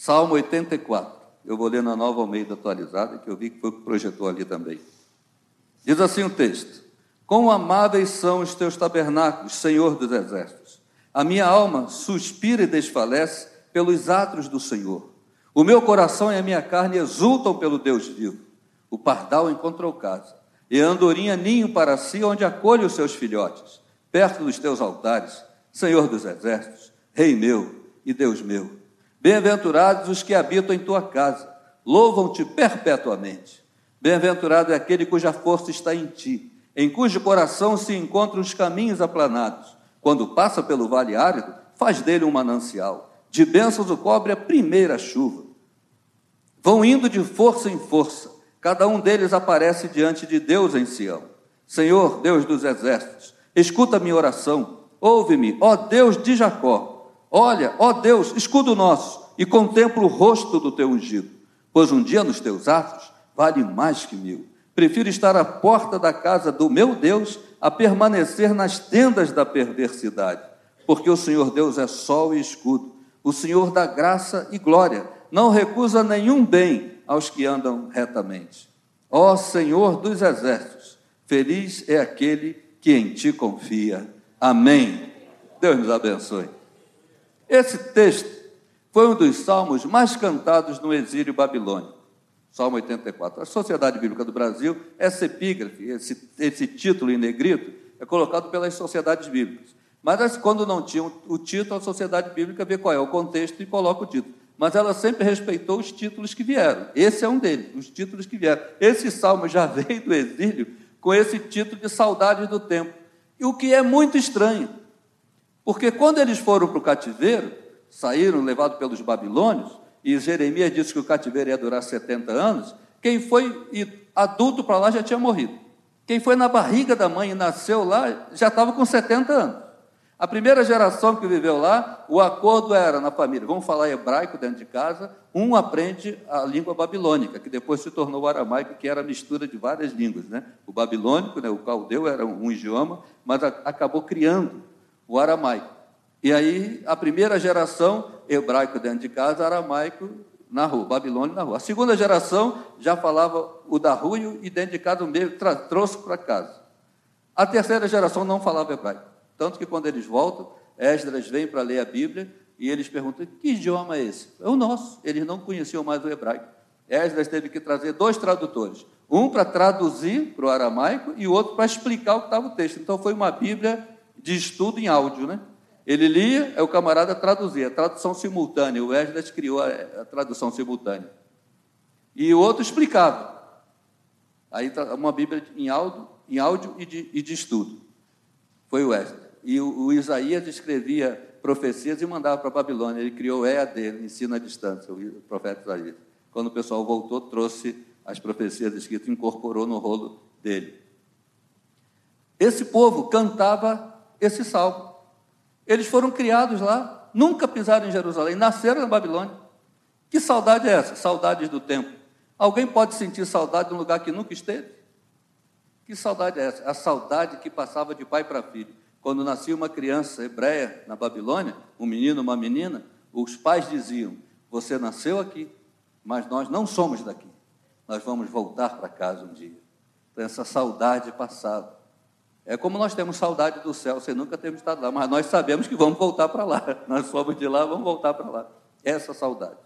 Salmo 84. Eu vou ler na nova Almeida atualizada, que eu vi que foi o que projetou ali também. Diz assim o texto: Quão amáveis são os teus tabernáculos, Senhor dos exércitos. A minha alma suspira e desfalece pelos atos do Senhor. O meu coração e a minha carne exultam pelo Deus vivo. O pardal encontrou casa, e a andorinha ninho para si, onde acolhe os seus filhotes, perto dos teus altares, Senhor dos exércitos, Rei meu e Deus meu. Bem-aventurados os que habitam em tua casa, louvam-te perpetuamente. Bem-aventurado é aquele cuja força está em ti, em cujo coração se encontram os caminhos aplanados. Quando passa pelo vale árido, faz dele um manancial. De bênçãos o cobre a primeira chuva. Vão indo de força em força, cada um deles aparece diante de Deus em Sião. Senhor, Deus dos exércitos, escuta minha oração, ouve-me, ó Deus de Jacó Olha, ó Deus, escudo nosso, e contempla o rosto do teu ungido, pois um dia nos teus atos vale mais que mil. Prefiro estar à porta da casa do meu Deus a permanecer nas tendas da perversidade, porque o Senhor Deus é sol e escudo, o Senhor dá graça e glória, não recusa nenhum bem aos que andam retamente. Ó Senhor dos exércitos, feliz é aquele que em ti confia. Amém. Deus nos abençoe. Esse texto foi um dos salmos mais cantados no exílio babilônico. Salmo 84. A Sociedade Bíblica do Brasil, essa epígrafe, esse, esse título em negrito, é colocado pelas sociedades bíblicas. Mas quando não tinha o título, a Sociedade Bíblica vê qual é o contexto e coloca o título. Mas ela sempre respeitou os títulos que vieram. Esse é um deles, os títulos que vieram. Esse salmo já veio do exílio com esse título de Saudades do Tempo. E o que é muito estranho, porque quando eles foram para o cativeiro, saíram levados pelos babilônios, e Jeremias disse que o cativeiro ia durar 70 anos, quem foi adulto para lá já tinha morrido. Quem foi na barriga da mãe e nasceu lá já estava com 70 anos. A primeira geração que viveu lá, o acordo era na família: vamos falar hebraico dentro de casa, um aprende a língua babilônica, que depois se tornou o aramaico, que era a mistura de várias línguas. Né? O babilônico, né, o caldeu, era um idioma, mas acabou criando o aramaico. E aí, a primeira geração, hebraico dentro de casa, aramaico na rua, Babilônia na rua. A segunda geração já falava o da rua e dentro de casa o meio trouxe para casa. A terceira geração não falava hebraico. Tanto que quando eles voltam, Esdras vem para ler a Bíblia e eles perguntam: que idioma é esse? É o nosso. Eles não conheciam mais o hebraico. Esdras teve que trazer dois tradutores. Um para traduzir para o aramaico e o outro para explicar o que estava o texto. Então foi uma Bíblia de estudo em áudio, né? Ele lia, é o camarada traduzia, tradução simultânea. O Esdras criou a, tradução simultânea. E o outro explicava. Aí uma Bíblia em áudio, em áudio e, de, e de estudo. Foi o Esdras. E o, o, Isaías escrevia profecias e mandava para a Babilônia. Ele criou o EAD, ensino à distância, o profeta Isaías. Quando o pessoal voltou, trouxe as profecias escritas, incorporou no rolo dele. Esse povo cantava esse salmo. Eles foram criados lá, nunca pisaram em Jerusalém, nasceram na Babilônia. Que saudade é essa? Saudades do tempo. Alguém pode sentir saudade de um lugar que nunca esteve? Que saudade é essa? A saudade que passava de pai para filho. Quando nascia uma criança hebreia na Babilônia, um menino, uma menina, os pais diziam: Você nasceu aqui, mas nós não somos daqui. Nós vamos voltar para casa um dia. Então, essa saudade passava. É como nós temos saudade do céu, você nunca temos estado lá, mas nós sabemos que vamos voltar para lá. Nós fomos de lá, vamos voltar para lá. Essa saudade.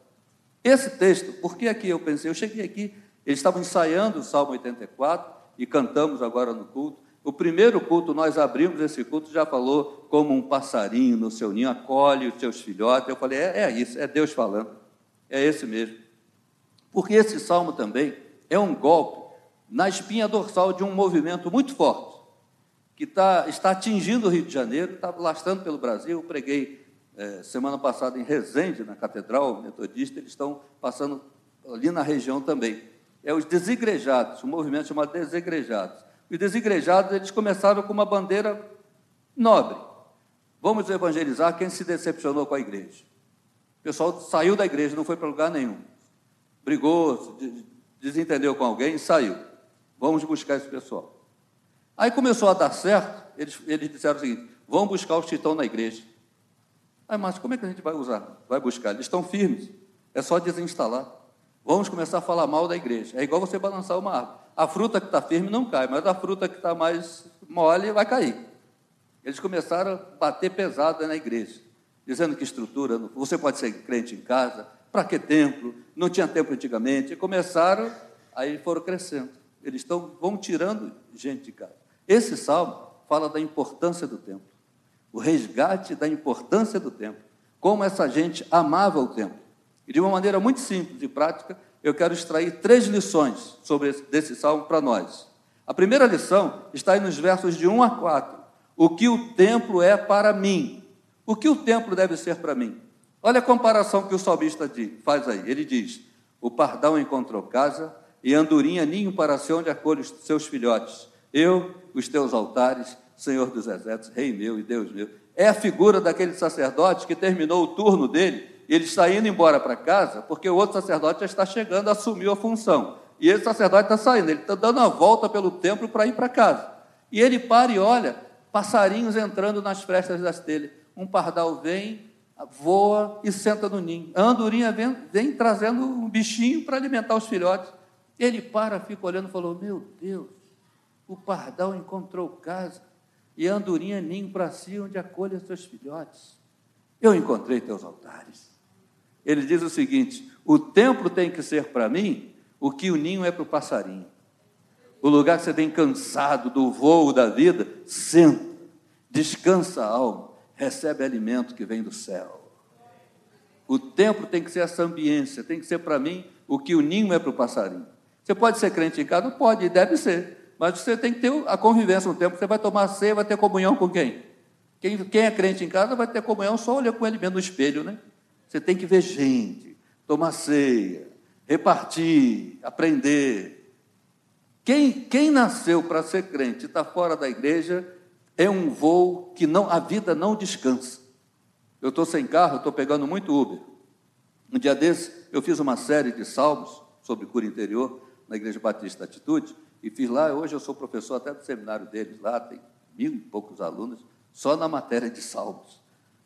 Esse texto, por que aqui eu pensei? Eu cheguei aqui, eles estavam ensaiando o Salmo 84 e cantamos agora no culto. O primeiro culto, nós abrimos esse culto, já falou como um passarinho no seu ninho, acolhe os seus filhotes. Eu falei, é, é isso, é Deus falando. É esse mesmo. Porque esse salmo também é um golpe na espinha dorsal de um movimento muito forte que tá, está atingindo o Rio de Janeiro, está lastrando pelo Brasil. Eu preguei é, semana passada em Resende, na Catedral Metodista, eles estão passando ali na região também. É os desigrejados, um movimento chamado desigrejados. Os desigrejados, eles começaram com uma bandeira nobre. Vamos evangelizar quem se decepcionou com a igreja. O pessoal saiu da igreja, não foi para lugar nenhum. Brigou, desentendeu com alguém e saiu. Vamos buscar esse pessoal. Aí começou a dar certo, eles, eles disseram o seguinte: vamos buscar os que estão na igreja. Aí, mas como é que a gente vai usar? Vai buscar? Eles estão firmes. É só desinstalar. Vamos começar a falar mal da igreja. É igual você balançar uma árvore. A fruta que está firme não cai, mas a fruta que está mais mole vai cair. Eles começaram a bater pesado na igreja, dizendo que estrutura, você pode ser crente em casa, para que templo? Não tinha templo antigamente. E começaram, aí foram crescendo. Eles estão, vão tirando gente de casa. Esse salmo fala da importância do templo, o resgate da importância do templo, como essa gente amava o templo. E de uma maneira muito simples e prática, eu quero extrair três lições sobre esse, desse salmo para nós. A primeira lição está nos versos de 1 a 4. O que o templo é para mim. O que o templo deve ser para mim? Olha a comparação que o salmista faz aí. Ele diz: O pardal encontrou casa e andorinha ninho para ser onde acolhe os seus filhotes. Eu, os teus altares, Senhor dos exércitos, Rei meu e Deus meu. É a figura daquele sacerdote que terminou o turno dele ele está indo embora para casa porque o outro sacerdote já está chegando, assumiu a função. E esse sacerdote está saindo, ele está dando a volta pelo templo para ir para casa. E ele para e olha, passarinhos entrando nas frestas das telhas. Um pardal vem, voa e senta no ninho. A andorinha vem, vem trazendo um bichinho para alimentar os filhotes. Ele para, fica olhando e falou: Meu Deus, o pardal encontrou casa e a andorinha ninho para si, onde acolhe seus filhotes. Eu encontrei teus altares. Ele diz o seguinte: o templo tem que ser para mim o que o ninho é para o passarinho. O lugar que você tem cansado do voo da vida, senta, descansa a alma, recebe alimento que vem do céu. O templo tem que ser essa ambiência, tem que ser para mim o que o ninho é para o passarinho. Você pode ser crente em casa? Pode, deve ser. Mas você tem que ter a convivência no tempo. Você vai tomar ceia, vai ter comunhão com quem? quem? Quem é crente em casa vai ter comunhão só olhando com ele mesmo no espelho, né? Você tem que ver gente, tomar ceia, repartir, aprender. Quem, quem nasceu para ser crente e está fora da igreja é um voo que não, a vida não descansa. Eu estou sem carro, estou pegando muito Uber. Um dia desse, eu fiz uma série de salmos sobre cura interior na Igreja Batista Atitude e fiz lá. Hoje eu sou professor até do seminário deles lá, tem mil e poucos alunos, só na matéria de salmos.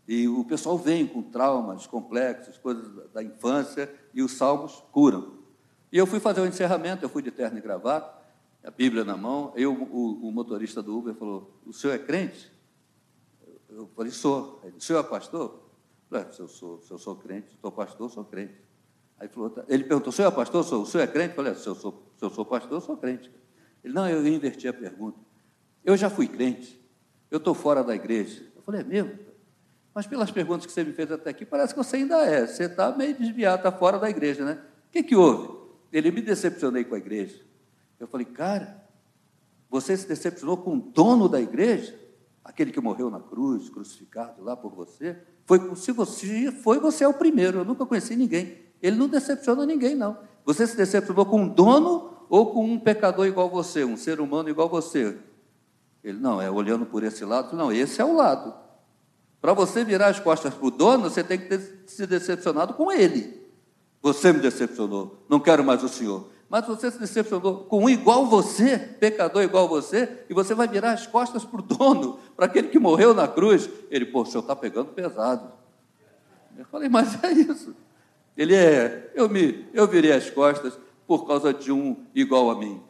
E o pessoal vem com traumas complexos, coisas da infância, e os salmos curam. E eu fui fazer o encerramento, eu fui de terno e gravata, a Bíblia na mão, eu, o, o motorista do Uber falou, o senhor é crente? Eu falei, sou. Ele, o senhor é pastor? Eu falei, se eu sou, se eu sou crente, sou pastor, sou crente. Aí falou, tá. ele perguntou, o senhor é pastor? Sou, o senhor é crente? Eu falei, se eu sou, se eu sou pastor, sou crente. Ele, não, eu inverti a pergunta. Eu já fui crente, eu estou fora da igreja. Eu falei, é mesmo? Mas pelas perguntas que você me fez até aqui, parece que você ainda é. Você está meio desviado, está fora da igreja, né? O que, que houve? Ele me decepcionei com a igreja. Eu falei, cara, você se decepcionou com o dono da igreja? Aquele que morreu na cruz, crucificado lá por você? Foi, se você foi, você é o primeiro. Eu nunca conheci ninguém. Ele não decepciona ninguém, não. Você se decepcionou com um dono ou com um pecador igual você, um ser humano igual você? Ele, não, é olhando por esse lado. Não, esse é o lado. Para você virar as costas para o dono, você tem que ter se decepcionado com ele. Você me decepcionou, não quero mais o senhor. Mas você se decepcionou com um igual você, pecador igual você, e você vai virar as costas para o dono, para aquele que morreu na cruz. Ele, pô, o senhor está pegando pesado. Eu falei, mas é isso. Ele é, eu me, eu virei as costas por causa de um igual a mim.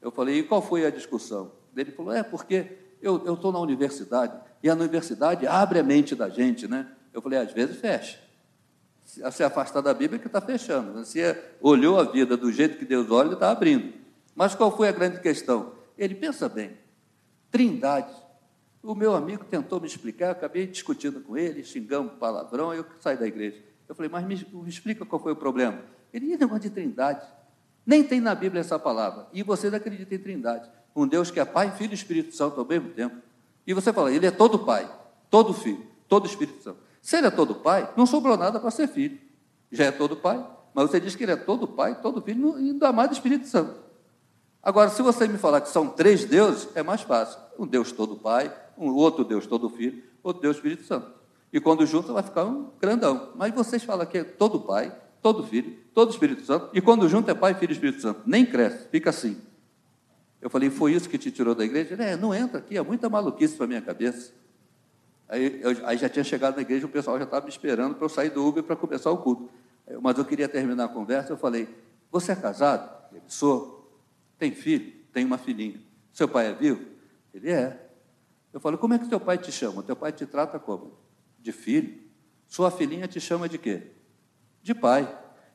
Eu falei, e qual foi a discussão? Ele falou, é porque eu estou na universidade e a universidade abre a mente da gente, né? Eu falei, às vezes fecha. Se, se afastar da Bíblia é que está fechando. Se olhou a vida do jeito que Deus olha, está abrindo. Mas qual foi a grande questão? Ele pensa bem. Trindade. O meu amigo tentou me explicar, acabei discutindo com ele, xingando palavrão, eu saí da igreja. Eu falei, mas me, me explica qual foi o problema. Ele, e negócio de trindade? Nem tem na Bíblia essa palavra. E vocês acreditam em trindade um Deus que é Pai, Filho e Espírito Santo ao mesmo tempo. E você fala, ele é todo Pai, todo Filho, todo Espírito Santo. Se ele é todo Pai, não sobrou nada para ser filho. Já é todo Pai, mas você diz que ele é todo Pai, todo Filho e ainda mais do Espírito Santo. Agora, se você me falar que são três deuses, é mais fácil. Um Deus todo Pai, um outro Deus todo Filho, outro Deus Espírito Santo. E quando junto vai ficar um grandão. Mas vocês falam que é todo Pai, todo Filho, todo Espírito Santo, e quando junto é Pai, Filho e Espírito Santo. Nem cresce, fica assim. Eu falei, foi isso que te tirou da igreja? Ele, é, não entra aqui, é muita maluquice para minha cabeça. Aí, eu, aí já tinha chegado na igreja, o pessoal já estava me esperando para eu sair do Uber para começar o culto. Mas eu queria terminar a conversa. Eu falei: Você é casado? Ele sou. Tem filho? Tem uma filhinha. Seu pai é vivo? Ele é. Eu falei: Como é que teu pai te chama? Teu pai te trata como? De filho. Sua filhinha te chama de quê? De pai.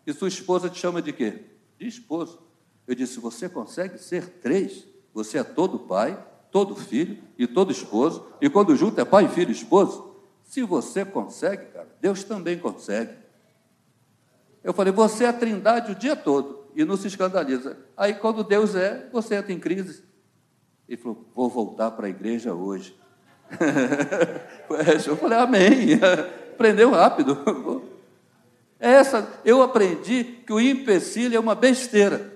E sua esposa te chama de quê? De esposo. Eu disse: Você consegue ser três? Você é todo pai, todo filho e todo esposo. E quando junto é pai, filho e esposo. Se você consegue, cara, Deus também consegue. Eu falei: Você é a trindade o dia todo e não se escandaliza. Aí, quando Deus é, você entra em crise. Ele falou: Vou voltar para a igreja hoje. eu falei: Amém. Aprendeu rápido. Essa, eu aprendi que o empecilho é uma besteira.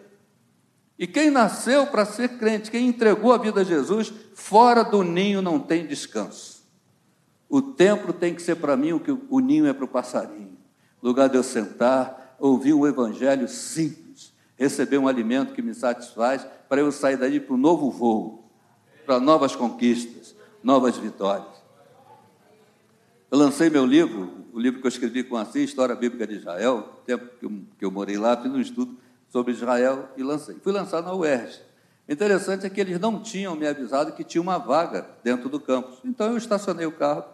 E quem nasceu para ser crente, quem entregou a vida a Jesus, fora do ninho não tem descanso. O templo tem que ser para mim o que o ninho é para o passarinho. Lugar de eu sentar, ouvir um evangelho simples, receber um alimento que me satisfaz, para eu sair daí para um novo voo, para novas conquistas, novas vitórias. Eu lancei meu livro, o livro que eu escrevi com a História Bíblica de Israel, tempo que eu, que eu morei lá, fiz um estudo sobre Israel e lancei. Fui lançar na UERJ. Interessante é que eles não tinham me avisado que tinha uma vaga dentro do campus. Então eu estacionei o carro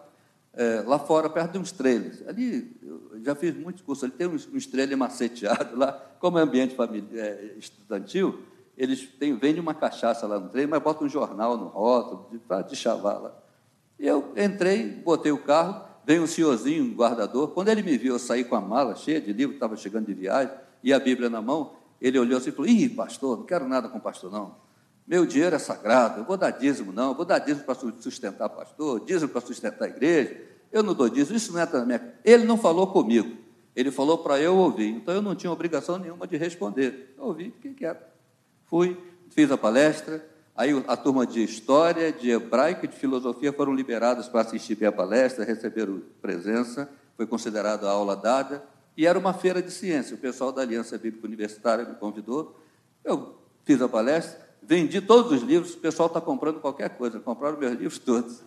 é, lá fora, perto de uns trailers. Ali, eu já fiz muitos cursos, ali tem uns, uns trailers maceteados lá, como é ambiente familiar, é, estudantil, eles têm, vendem uma cachaça lá no trailer, mas botam um jornal no rótulo, para de chavar lá. Eu entrei, botei o carro, veio um senhorzinho, um guardador. Quando ele me viu, eu saí com a mala cheia de livro, estava chegando de viagem, e a Bíblia na mão, ele olhou assim e falou: Ih, pastor, não quero nada com pastor, não. Meu dinheiro é sagrado, eu vou dar dízimo, não, eu vou dar dízimo para sustentar pastor, dízimo para sustentar a igreja. Eu não dou dízimo, isso não é da minha. Ele não falou comigo, ele falou para eu ouvir, então eu não tinha obrigação nenhuma de responder. Eu ouvi, fiquei quieto. Fui, fiz a palestra, Aí a turma de história, de hebraico e de filosofia foram liberados para assistir a palestra, receberam presença, foi considerada a aula dada, e era uma feira de ciência. O pessoal da Aliança Bíblica Universitária me convidou, eu fiz a palestra, vendi todos os livros, o pessoal está comprando qualquer coisa, compraram meus livros todos.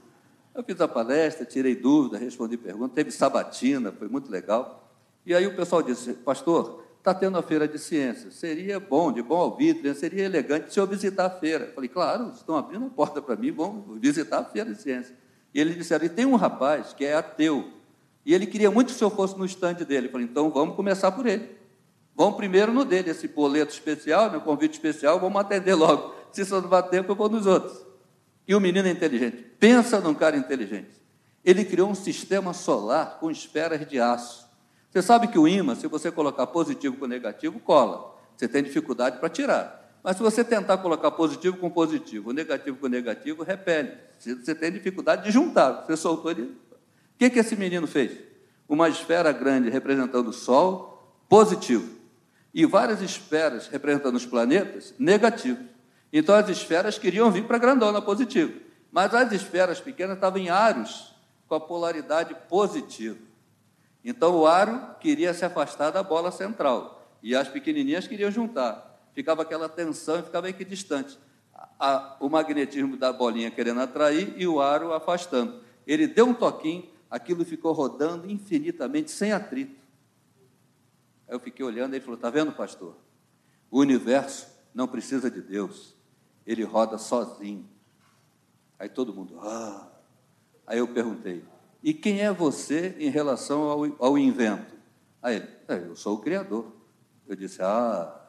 Eu fiz a palestra, tirei dúvidas, respondi perguntas, teve sabatina, foi muito legal. E aí o pessoal disse, pastor, está tendo a feira de ciências. Seria bom, de bom alvitre, né? seria elegante se eu visitar a feira. Falei, claro, estão abrindo a porta para mim, vamos visitar a feira de ciências. E eles disseram, e tem um rapaz que é ateu, e ele queria muito que o senhor fosse no estande dele. Eu falei, então vamos começar por ele. Vamos primeiro no dele, esse boleto especial, meu convite especial, vamos atender logo. Se isso não dá tempo, eu vou nos outros. E o menino é inteligente. Pensa num cara inteligente. Ele criou um sistema solar com esferas de aço. Você sabe que o ímã, se você colocar positivo com negativo, cola. Você tem dificuldade para tirar. Mas se você tentar colocar positivo com positivo, negativo com negativo, repele. Você tem dificuldade de juntar. Você soltou ele. O que, que esse menino fez? Uma esfera grande representando o Sol, positivo. E várias esferas representando os planetas, negativo. Então as esferas queriam vir para a grandona, positivo. Mas as esferas pequenas estavam em aros, com a polaridade positiva. Então o aro queria se afastar da bola central e as pequenininhas queriam juntar. Ficava aquela tensão e ficava equidistante. A, o magnetismo da bolinha querendo atrair e o aro afastando. Ele deu um toquinho, aquilo ficou rodando infinitamente, sem atrito. Aí eu fiquei olhando e ele falou: Está vendo, pastor? O universo não precisa de Deus, ele roda sozinho. Aí todo mundo, ah. Aí eu perguntei: e quem é você em relação ao, ao invento? Aí ele, é, eu sou o Criador. Eu disse, ah,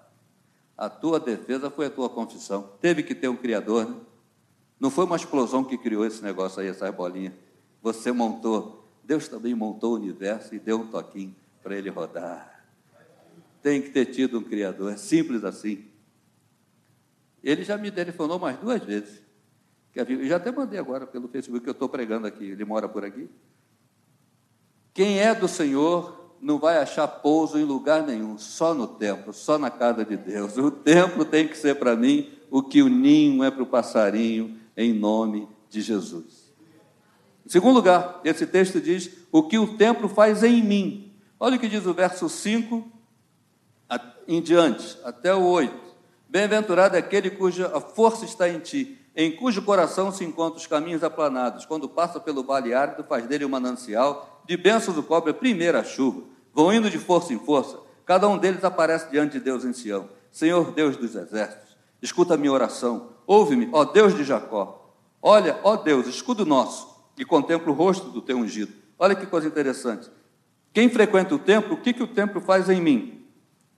a tua defesa foi a tua confissão. Teve que ter um Criador, né? Não foi uma explosão que criou esse negócio aí, essas bolinhas. Você montou. Deus também montou o universo e deu um toquinho para ele rodar. Tem que ter tido um Criador. É simples assim. Ele já me telefonou mais duas vezes. Eu já até mandei agora pelo Facebook que eu estou pregando aqui. Ele mora por aqui. Quem é do Senhor não vai achar pouso em lugar nenhum, só no templo, só na casa de Deus. O templo tem que ser para mim o que o ninho é para o passarinho, em nome de Jesus. Em segundo lugar, esse texto diz: o que o templo faz em mim. Olha o que diz o verso 5 em diante, até o 8. Bem-aventurado é aquele cuja força está em ti em cujo coração se encontram os caminhos aplanados. Quando passa pelo vale árido, faz dele um manancial, de bênçãos do cobre a primeira chuva. Vão indo de força em força, Cada um deles aparece diante de Deus em Sião. Senhor Deus dos exércitos, escuta a minha oração. Ouve-me, ó Deus de Jacó. Olha, ó Deus, escudo nosso, e contempla o rosto do teu ungido. Olha que coisa interessante. Quem frequenta o templo, o que, que o templo faz em mim?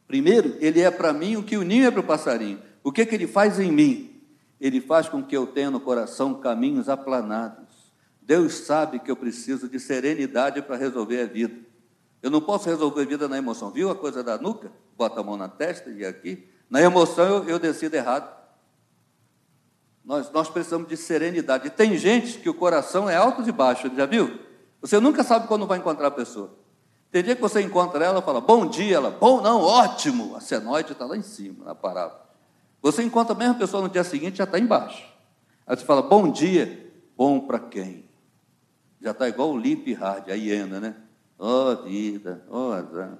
Primeiro, ele é para mim o que o ninho é para o passarinho. O que, que ele faz em mim? Ele faz com que eu tenha no coração caminhos aplanados. Deus sabe que eu preciso de serenidade para resolver a vida. Eu não posso resolver a vida na emoção. Viu a coisa da nuca? Bota a mão na testa e aqui. Na emoção eu, eu decido errado. Nós, nós precisamos de serenidade. Tem gente que o coração é alto e baixo, já viu? Você nunca sabe quando vai encontrar a pessoa. Tem dia que você encontra ela e fala, bom dia, ela, bom, não, ótimo. A senoide está lá em cima, na parada. Você encontra a mesma pessoa no dia seguinte, já está embaixo. Aí você fala, bom dia, bom para quem? Já está igual o Lip Hard, a hiena, né? Oh, vida, oh, azar.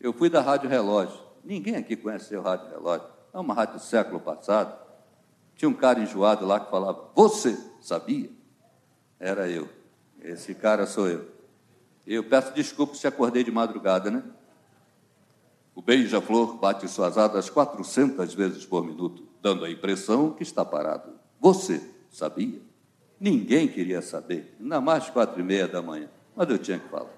Eu fui da Rádio Relógio. Ninguém aqui conhece o Rádio Relógio. É uma rádio do século passado. Tinha um cara enjoado lá que falava, você sabia? Era eu. Esse cara sou eu. Eu peço desculpas se acordei de madrugada, né? O beija-flor bate suas asas 400 vezes por minuto, dando a impressão que está parado. Você sabia? Ninguém queria saber, ainda mais quatro e meia da manhã, mas eu tinha que falar.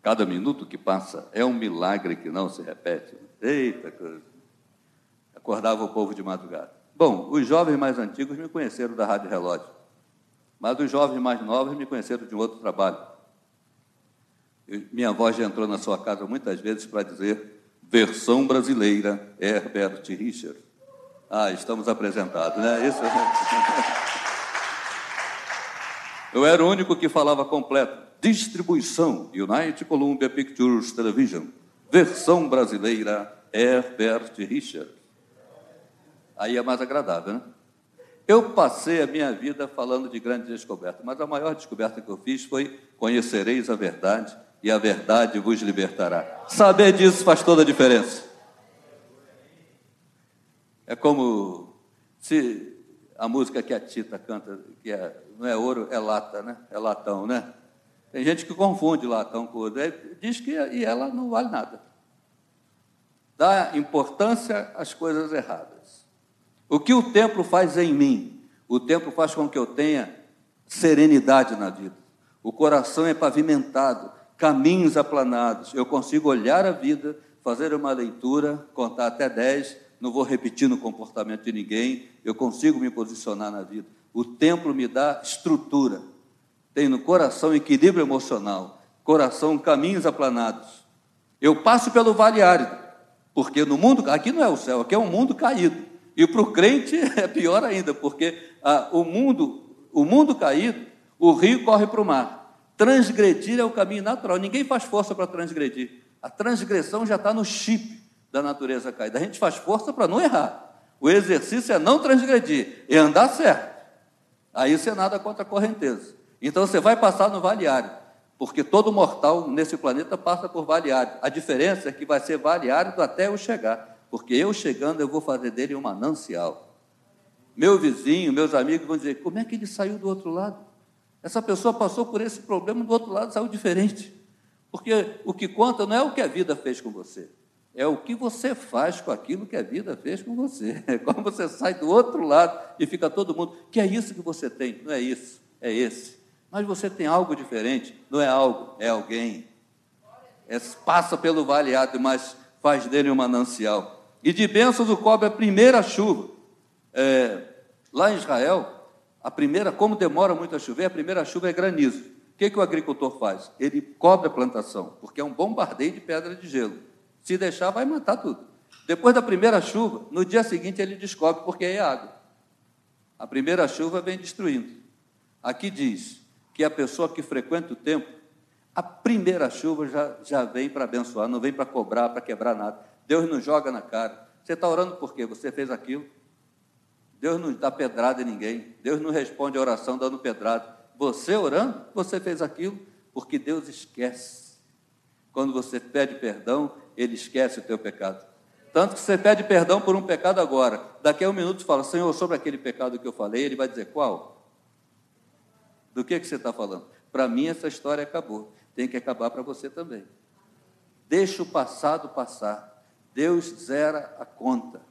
Cada minuto que passa é um milagre que não se repete. Eita coisa. Acordava o povo de madrugada. Bom, os jovens mais antigos me conheceram da Rádio Relógio. Mas os jovens mais novos me conheceram de um outro trabalho. Minha avó já entrou na sua casa muitas vezes para dizer versão brasileira, Herbert Richard. Ah, estamos apresentados, né? Isso. Eu era o único que falava completo. Distribuição, United Columbia Pictures Television. Versão brasileira, Herbert Richard. Aí é mais agradável, né? Eu passei a minha vida falando de grandes descobertas, mas a maior descoberta que eu fiz foi: conhecereis a verdade e a verdade vos libertará. Saber disso faz toda a diferença. É como se a música que a Tita canta, que é, não é ouro, é lata, né? É latão, né? Tem gente que confunde latão com ouro. Diz que e ela não vale nada. Dá importância às coisas erradas. O que o templo faz em mim? O templo faz com que eu tenha serenidade na vida. O coração é pavimentado, caminhos aplanados. Eu consigo olhar a vida, fazer uma leitura, contar até dez, não vou repetir no comportamento de ninguém, eu consigo me posicionar na vida. O templo me dá estrutura. Tem no coração equilíbrio emocional, coração caminhos aplanados. Eu passo pelo vale árido, porque no mundo, aqui não é o céu, aqui é um mundo caído. E para o crente é pior ainda, porque ah, o mundo, o mundo caído, o rio corre para o mar. Transgredir é o caminho natural. Ninguém faz força para transgredir. A transgressão já está no chip da natureza caída. A gente faz força para não errar. O exercício é não transgredir, é andar certo. Aí você nada contra a correnteza. Então você vai passar no vale árido, porque todo mortal nesse planeta passa por vale árido. A diferença é que vai ser vale árido até eu chegar porque eu chegando eu vou fazer dele um manancial. Meu vizinho, meus amigos vão dizer: como é que ele saiu do outro lado? Essa pessoa passou por esse problema, do outro lado saiu diferente. Porque o que conta não é o que a vida fez com você, é o que você faz com aquilo que a vida fez com você. É como você sai do outro lado e fica todo mundo, que é isso que você tem, não é isso, é esse. Mas você tem algo diferente, não é algo, é alguém. É, passa pelo valeado, mas faz dele um manancial. E de bênçãos o cobre a primeira chuva. É, lá em Israel, a primeira, como demora muito a chover, a primeira chuva é granizo. O que, que o agricultor faz? Ele cobre a plantação, porque é um bombardeio de pedra de gelo. Se deixar, vai matar tudo. Depois da primeira chuva, no dia seguinte ele descobre porque é água. A primeira chuva vem destruindo. Aqui diz que a pessoa que frequenta o templo, a primeira chuva já, já vem para abençoar, não vem para cobrar, para quebrar nada. Deus não joga na cara. Você está orando por quê? Você fez aquilo. Deus não dá pedrada em ninguém. Deus não responde a oração dando pedrada. Você orando, você fez aquilo, porque Deus esquece. Quando você pede perdão, Ele esquece o teu pecado. Tanto que você pede perdão por um pecado agora. Daqui a um minuto fala, Senhor, sobre aquele pecado que eu falei, Ele vai dizer qual? Do que, que você está falando? Para mim, essa história acabou. tem que acabar para você também. Deixa o passado passar. Deus zera a conta.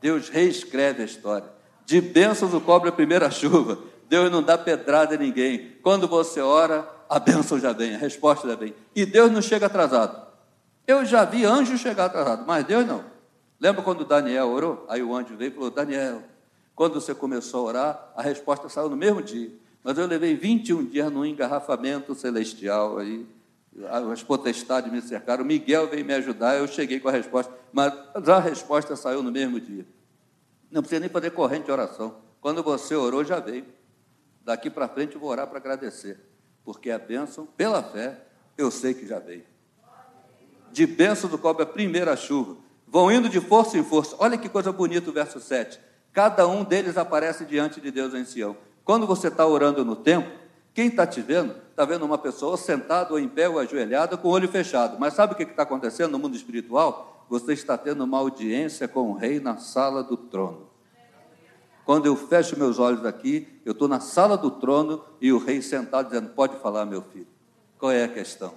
Deus reescreve a história. De bênçãos o cobre a primeira chuva. Deus não dá pedrada a ninguém. Quando você ora, a bênção já vem, a resposta já vem. E Deus não chega atrasado. Eu já vi anjo chegar atrasado, mas Deus não. Lembra quando Daniel orou? Aí o anjo veio e falou: Daniel, quando você começou a orar, a resposta saiu no mesmo dia. Mas eu levei 21 dias num engarrafamento celestial aí. As potestades me cercaram, Miguel veio me ajudar, eu cheguei com a resposta, mas a resposta saiu no mesmo dia. Não precisa nem fazer corrente de oração. Quando você orou, já veio. Daqui para frente eu vou orar para agradecer, porque a bênção, pela fé, eu sei que já veio. De bênção do cobre a primeira chuva. Vão indo de força em força. Olha que coisa bonita o verso 7. Cada um deles aparece diante de Deus em Sião. Quando você está orando no templo, quem está te vendo, está vendo uma pessoa sentada ou em pé ou ajoelhada com o olho fechado. Mas sabe o que está acontecendo no mundo espiritual? Você está tendo uma audiência com o rei na sala do trono. Quando eu fecho meus olhos aqui, eu estou na sala do trono e o rei sentado dizendo: Pode falar, meu filho. Qual é a questão?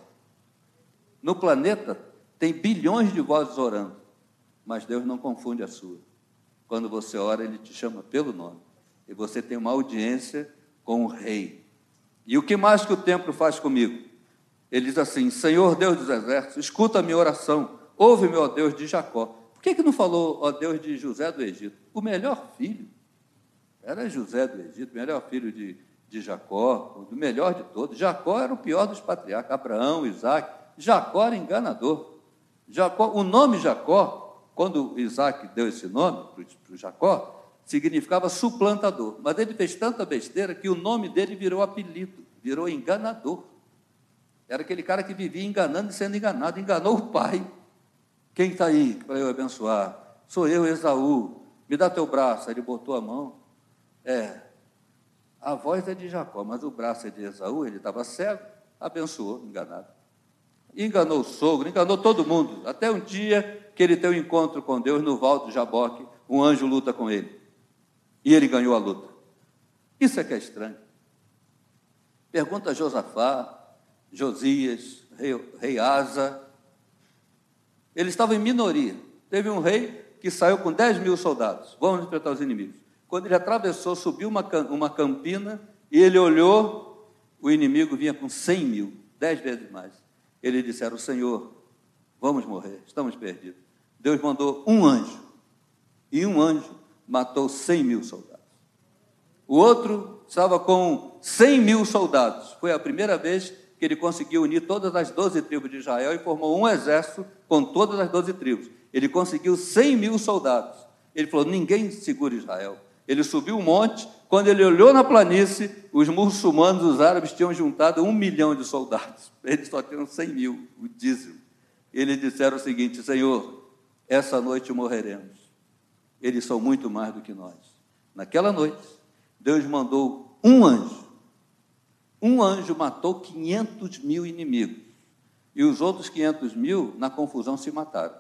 No planeta tem bilhões de vozes orando, mas Deus não confunde a sua. Quando você ora, ele te chama pelo nome. E você tem uma audiência com o rei. E o que mais que o templo faz comigo? Ele diz assim: Senhor Deus dos exércitos, escuta a minha oração, ouve-me, ó Deus de Jacó. Por que, que não falou, ó Deus de José do Egito? O melhor filho. Era José do Egito, o melhor filho de, de Jacó, o melhor de todos. Jacó era o pior dos patriarcas, Abraão, Isaac. Jacó era enganador. Jacó, o nome Jacó quando Isaac deu esse nome para o Jacó, significava suplantador. Mas ele fez tanta besteira que o nome dele virou apelido, virou enganador. Era aquele cara que vivia enganando e sendo enganado, enganou o pai. Quem está aí para eu abençoar? Sou eu, Esaú. Me dá teu braço. Ele botou a mão. É, a voz é de Jacó, mas o braço é de Esaú. Ele estava cego, abençoou, enganado. Enganou o sogro, enganou todo mundo. Até um dia que ele tem um encontro com Deus no Val do Jaboque, um anjo luta com ele. E ele ganhou a luta. Isso é que é estranho. Pergunta a Josafá, Josias, rei, rei Asa. Ele estava em minoria. Teve um rei que saiu com 10 mil soldados. Vamos enfrentar os inimigos. Quando ele atravessou, subiu uma, uma campina e ele olhou, o inimigo vinha com 100 mil, dez vezes mais. Eles disseram: Senhor, vamos morrer, estamos perdidos. Deus mandou um anjo, e um anjo matou cem mil soldados. O outro estava com cem mil soldados. Foi a primeira vez que ele conseguiu unir todas as doze tribos de Israel e formou um exército com todas as doze tribos. Ele conseguiu cem mil soldados. Ele falou: ninguém segura Israel. Ele subiu um monte, quando ele olhou na planície, os muçulmanos, os árabes, tinham juntado um milhão de soldados. Eles só tinham cem mil, o dízimo. Eles disseram o seguinte: Senhor, essa noite morreremos. Eles são muito mais do que nós. Naquela noite, Deus mandou um anjo. Um anjo matou 500 mil inimigos. E os outros 500 mil, na confusão, se mataram.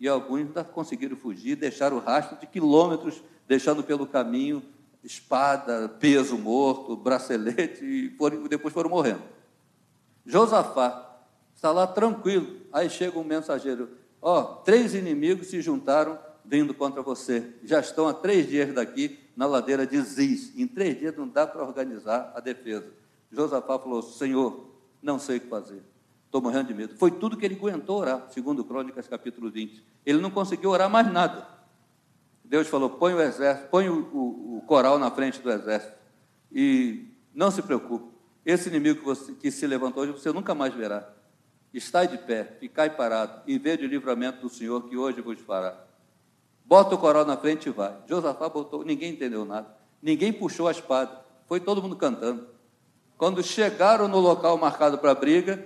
E alguns ainda conseguiram fugir, deixaram rastro de quilômetros deixando pelo caminho espada, peso morto, bracelete, e foram, depois foram morrendo. Josafá está lá tranquilo, aí chega um mensageiro, ó, oh, três inimigos se juntaram vindo contra você, já estão há três dias daqui na ladeira de Ziz, em três dias não dá para organizar a defesa. Josafá falou, Senhor, não sei o que fazer, estou morrendo de medo. Foi tudo que ele aguentou orar, segundo Crônicas capítulo 20. Ele não conseguiu orar mais nada. Deus falou: põe o exército, põe o, o, o coral na frente do exército. E não se preocupe, esse inimigo que, você, que se levantou hoje você nunca mais verá. Está de pé, ficai parado e vede o livramento do Senhor que hoje vos fará. Bota o coral na frente e vai. Josafá botou, ninguém entendeu nada. Ninguém puxou a espada. Foi todo mundo cantando. Quando chegaram no local marcado para a briga,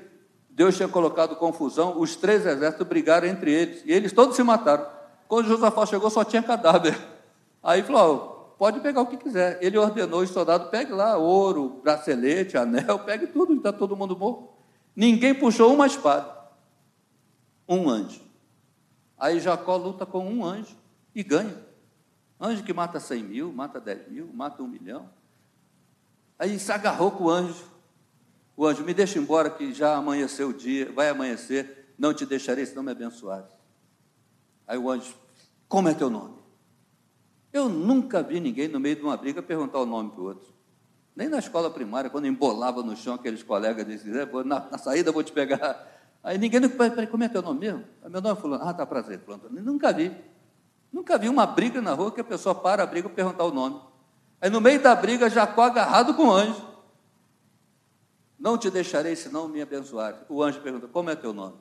Deus tinha colocado confusão, os três exércitos brigaram entre eles, e eles todos se mataram. Quando Josafá chegou, só tinha cadáver. Aí falou: pode pegar o que quiser. Ele ordenou os soldados: pegue lá ouro, bracelete, anel, pegue tudo, está todo mundo morto. Ninguém puxou uma espada. Um anjo. Aí Jacó luta com um anjo e ganha. Anjo que mata 100 mil, mata 10 mil, mata um milhão. Aí se agarrou com o anjo. O anjo, me deixa embora que já amanheceu o dia, vai amanhecer, não te deixarei se não me abençoares. Aí o anjo, como é teu nome? Eu nunca vi ninguém no meio de uma briga perguntar o nome para o outro. Nem na escola primária, quando embolava no chão aqueles colegas diziam, é, na, na saída vou te pegar. Aí ninguém, peraí, como é teu nome mesmo? Meu nome é fulano. Ah, tá prazer, fulano. Nunca vi. Nunca vi uma briga na rua que a pessoa para a briga para perguntar o nome. Aí no meio da briga, Jacó agarrado com o anjo. Não te deixarei se não me abençoar. O anjo pergunta: Como é teu nome?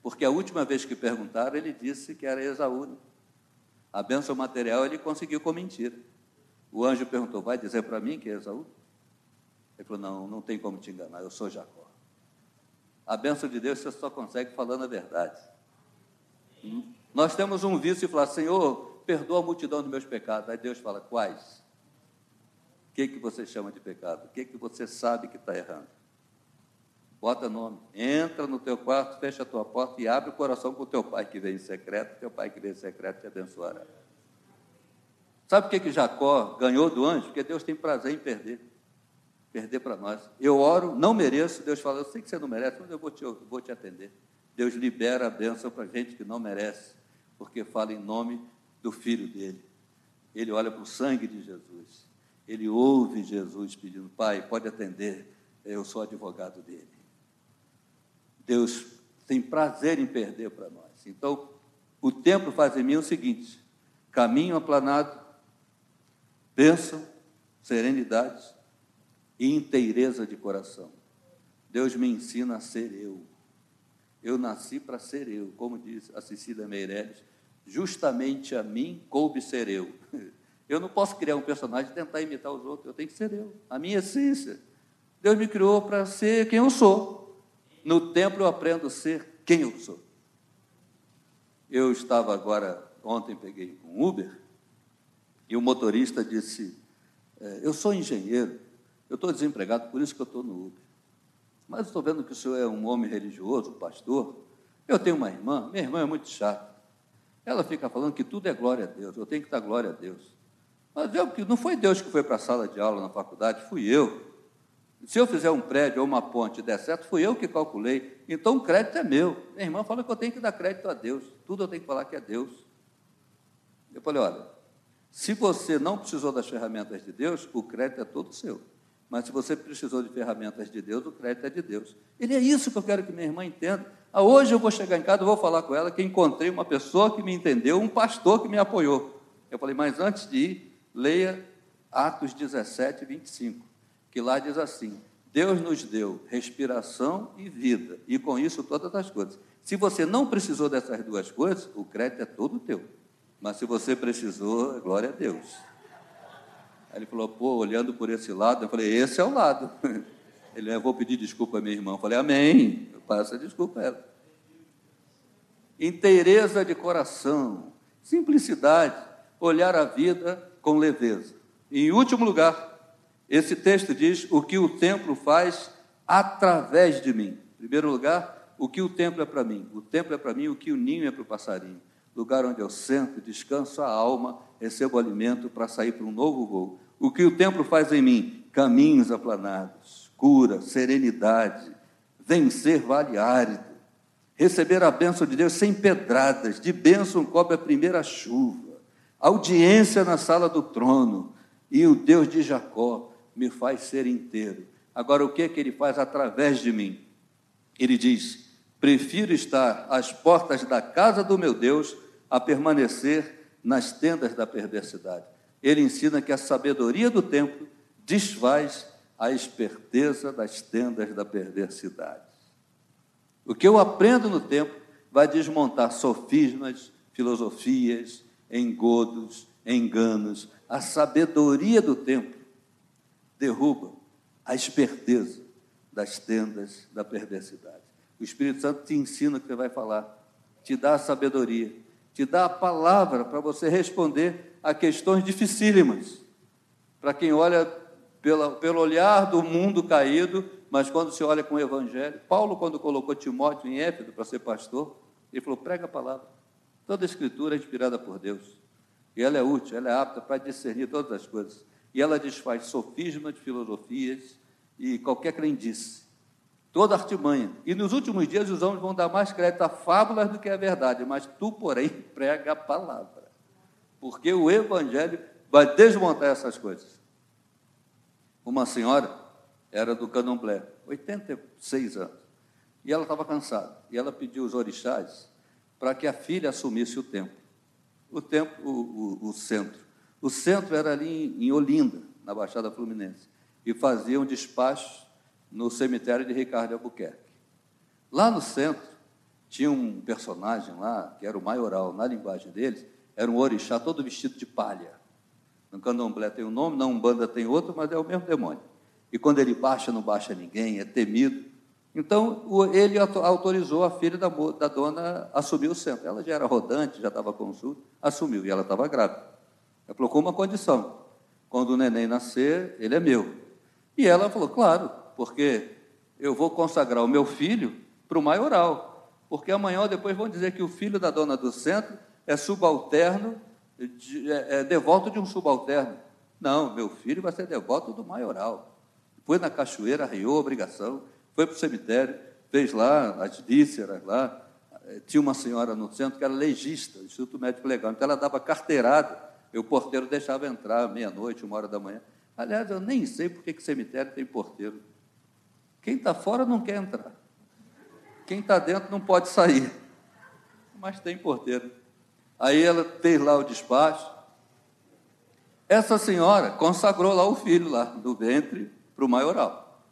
Porque a última vez que perguntaram, ele disse que era Esaú. Né? A bênção material ele conseguiu com mentira. O anjo perguntou: Vai dizer para mim que é Esaú? Ele falou: Não, não tem como te enganar, eu sou Jacó. A bênção de Deus você só consegue falando a verdade. Nós temos um vício e falar: Senhor, perdoa a multidão dos meus pecados. Aí Deus fala: Quais? O que, que você chama de pecado? O que, que você sabe que está errando? Bota nome. Entra no teu quarto, fecha a tua porta e abre o coração com o teu pai que vem em secreto. Teu pai que vem em secreto te abençoará. Sabe o que, que Jacó ganhou do anjo? Porque Deus tem prazer em perder. Perder para nós. Eu oro, não mereço. Deus fala, eu sei que você não merece, mas eu vou te, eu vou te atender. Deus libera a bênção para gente que não merece, porque fala em nome do filho dele. Ele olha para o sangue de Jesus ele ouve Jesus pedindo: Pai, pode atender, eu sou advogado dele. Deus tem prazer em perder para nós. Então, o templo faz em mim o seguinte: caminho aplanado, bênção, serenidade e inteireza de coração. Deus me ensina a ser eu. Eu nasci para ser eu, como diz a Cecília Meireles, justamente a mim coube ser eu. Eu não posso criar um personagem e tentar imitar os outros, eu tenho que ser eu, a minha essência. Deus me criou para ser quem eu sou. No templo eu aprendo a ser quem eu sou. Eu estava agora, ontem peguei um Uber, e o motorista disse: é, Eu sou engenheiro, eu estou desempregado, por isso que eu estou no Uber. Mas estou vendo que o senhor é um homem religioso, pastor. Eu tenho uma irmã, minha irmã é muito chata. Ela fica falando que tudo é glória a Deus, eu tenho que dar glória a Deus. Mas eu, não foi Deus que foi para a sala de aula na faculdade, fui eu. Se eu fizer um prédio ou uma ponte e der certo, fui eu que calculei. Então o crédito é meu. Minha irmã fala que eu tenho que dar crédito a Deus. Tudo eu tenho que falar que é Deus. Eu falei, olha, se você não precisou das ferramentas de Deus, o crédito é todo seu. Mas se você precisou de ferramentas de Deus, o crédito é de Deus. Ele é isso que eu quero que minha irmã entenda. Ah, hoje eu vou chegar em casa, vou falar com ela que encontrei uma pessoa que me entendeu, um pastor que me apoiou. Eu falei, mas antes de ir, Leia Atos 17, 25, que lá diz assim: Deus nos deu respiração e vida, e com isso todas as coisas. Se você não precisou dessas duas coisas, o crédito é todo teu. Mas se você precisou, glória a Deus. Aí ele falou, pô, olhando por esse lado, eu falei, esse é o lado. Ele, eu vou pedir desculpa à minha irmã. Eu falei, amém. Eu passo a desculpa a ela. Inteireza de coração, simplicidade, olhar a vida com leveza. Em último lugar, esse texto diz o que o templo faz através de mim. Em primeiro lugar, o que o templo é para mim. O templo é para mim o que o ninho é para o passarinho. Lugar onde eu sento, descanso a alma, recebo alimento para sair para um novo voo. O que o templo faz em mim? Caminhos aplanados, cura, serenidade, vencer vale árido, receber a bênção de Deus sem pedradas, de bênção cobre a primeira chuva audiência na sala do trono, e o Deus de Jacó me faz ser inteiro. Agora, o que é que ele faz através de mim? Ele diz: prefiro estar às portas da casa do meu Deus a permanecer nas tendas da perversidade. Ele ensina que a sabedoria do templo desfaz a esperteza das tendas da perversidade. O que eu aprendo no templo vai desmontar sofismas, filosofias, engodos, enganos. A sabedoria do tempo derruba a esperteza das tendas da perversidade. O Espírito Santo te ensina o que você vai falar, te dá a sabedoria, te dá a palavra para você responder a questões dificílimas. Para quem olha pela, pelo olhar do mundo caído, mas quando se olha com o Evangelho, Paulo, quando colocou Timóteo em Éfeso para ser pastor, ele falou: prega a palavra. Toda a escritura é inspirada por Deus. E ela é útil, ela é apta para discernir todas as coisas. E ela desfaz sofismas, filosofias e qualquer crendice. Toda artimanha. E nos últimos dias os homens vão dar mais crédito a fábulas do que a verdade, mas tu, porém, prega a palavra. Porque o Evangelho vai desmontar essas coisas. Uma senhora era do candomblé, 86 anos, e ela estava cansada, e ela pediu os orixás para que a filha assumisse o templo. O templo, o, o, o centro. O centro era ali em Olinda, na Baixada Fluminense, e fazia um despacho no cemitério de Ricardo Albuquerque. Lá no centro, tinha um personagem lá, que era o maioral, na linguagem deles, era um orixá todo vestido de palha. No candomblé tem um nome, na Umbanda tem outro, mas é o mesmo demônio. E quando ele baixa, não baixa ninguém, é temido. Então, ele autorizou a filha da, da dona a assumir o centro. Ela já era rodante, já estava consulta, assumiu, e ela estava grávida. Ela colocou uma condição: quando o neném nascer, ele é meu. E ela falou: claro, porque eu vou consagrar o meu filho para o maioral. Porque amanhã ou depois vão dizer que o filho da dona do centro é subalterno de, é, é devoto de um subalterno. Não, meu filho vai ser devoto do maioral. Foi na cachoeira, arreou a obrigação, foi para o cemitério, fez lá as vísceras lá. Eh, tinha uma senhora no centro que era legista, Instituto Médico Legal, então ela dava carteirada, e o porteiro deixava entrar meia-noite, uma hora da manhã. Aliás, eu nem sei por que cemitério tem porteiro. Quem está fora não quer entrar. Quem está dentro não pode sair. Mas tem porteiro. Aí ela fez lá o despacho. Essa senhora consagrou lá o filho, lá do ventre, para o maioral.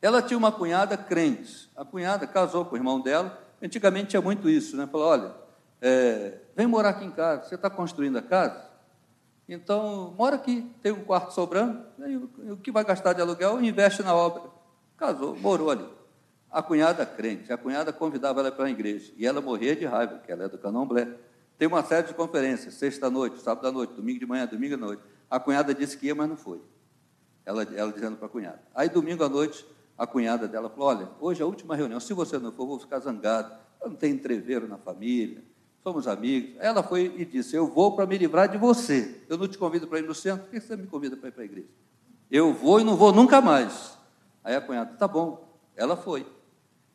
Ela tinha uma cunhada crente. A cunhada casou com o irmão dela. Antigamente tinha muito isso, né? Falou: olha, é, vem morar aqui em casa. Você está construindo a casa? Então, mora aqui, tem um quarto sobrando. Aí, o que vai gastar de aluguel, investe na obra. Casou, morou ali. A cunhada crente, a cunhada convidava ela para a igreja. E ela morria de raiva, porque ela é do candomblé. Tem uma série de conferências, sexta-noite, sábado-noite, domingo de manhã, domingo à noite. A cunhada disse que ia, mas não foi. Ela, ela dizendo para a cunhada. Aí, domingo à noite, a cunhada dela falou: Olha, hoje é a última reunião, se você não for, eu vou ficar zangado. Eu não tenho entreveiro na família, somos amigos. Ela foi e disse: Eu vou para me livrar de você. Eu não te convido para ir no centro, por que você me convida para ir para a igreja? Eu vou e não vou nunca mais. Aí a cunhada, tá bom. Ela foi.